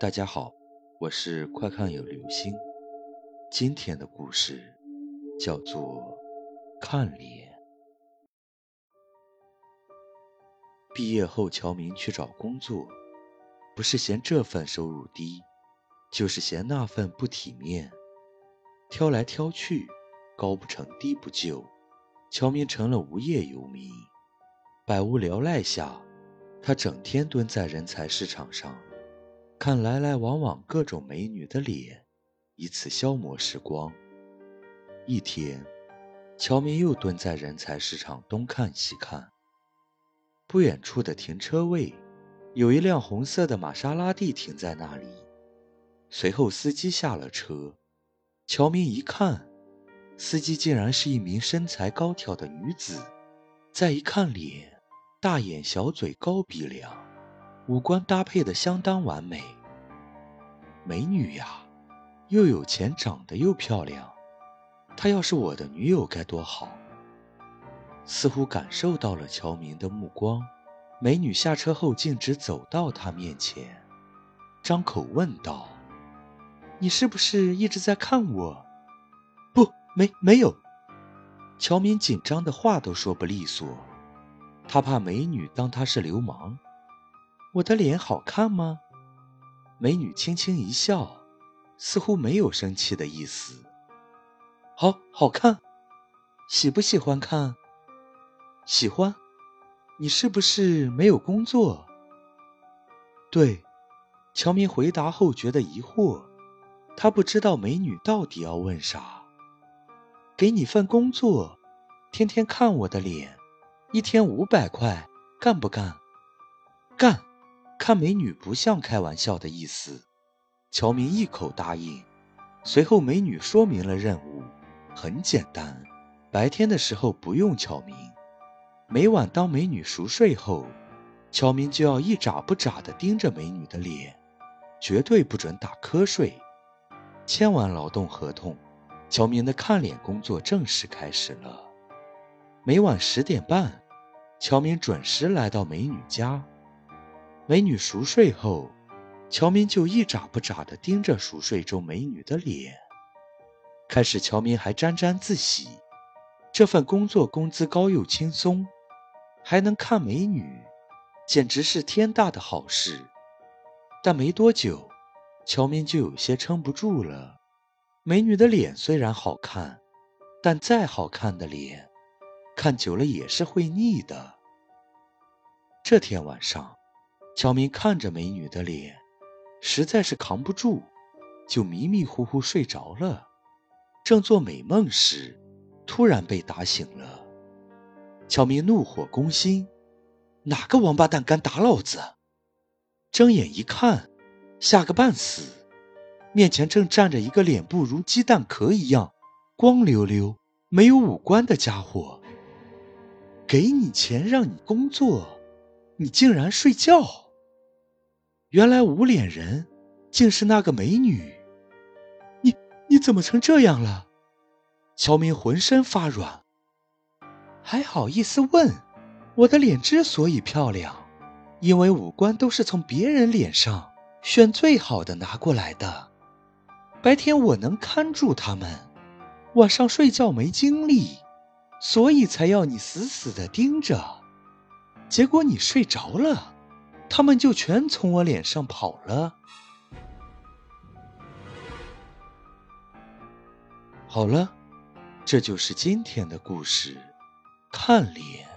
大家好，我是快看有流星。今天的故事叫做《看脸》。毕业后，乔明去找工作，不是嫌这份收入低，就是嫌那份不体面。挑来挑去，高不成低不就，乔明成了无业游民。百无聊赖下，他整天蹲在人才市场上。看来来往往各种美女的脸，以此消磨时光。一天，乔明又蹲在人才市场东看西看。不远处的停车位，有一辆红色的玛莎拉蒂停在那里。随后，司机下了车。乔明一看，司机竟然是一名身材高挑的女子。再一看脸，大眼小嘴，高鼻梁。五官搭配的相当完美，美女呀，又有钱，长得又漂亮。她要是我的女友该多好！似乎感受到了乔明的目光，美女下车后径直走到他面前，张口问道：“你是不是一直在看我？”“不，没，没有。”乔明紧张的话都说不利索，他怕美女当他是流氓。我的脸好看吗？美女轻轻一笑，似乎没有生气的意思。好，好看。喜不喜欢看？喜欢。你是不是没有工作？对。乔明回答后觉得疑惑，他不知道美女到底要问啥。给你份工作，天天看我的脸，一天五百块，干不干？干。看美女不像开玩笑的意思，乔明一口答应。随后，美女说明了任务，很简单，白天的时候不用乔明，每晚当美女熟睡后，乔明就要一眨不眨地盯着美女的脸，绝对不准打瞌睡。签完劳动合同，乔明的看脸工作正式开始了。每晚十点半，乔明准时来到美女家。美女熟睡后，乔明就一眨不眨地盯着熟睡中美女的脸。开始，乔明还沾沾自喜，这份工作工资高又轻松，还能看美女，简直是天大的好事。但没多久，乔明就有些撑不住了。美女的脸虽然好看，但再好看的脸，看久了也是会腻的。这天晚上。乔明看着美女的脸，实在是扛不住，就迷迷糊糊睡着了。正做美梦时，突然被打醒了。乔明怒火攻心：“哪个王八蛋敢打老子？”睁眼一看，吓个半死，面前正站着一个脸部如鸡蛋壳一样光溜溜、没有五官的家伙。给你钱让你工作，你竟然睡觉！原来无脸人竟是那个美女，你你怎么成这样了？乔明浑身发软，还好意思问？我的脸之所以漂亮，因为五官都是从别人脸上选最好的拿过来的。白天我能看住他们，晚上睡觉没精力，所以才要你死死的盯着。结果你睡着了。他们就全从我脸上跑了。好了，这就是今天的故事，看脸。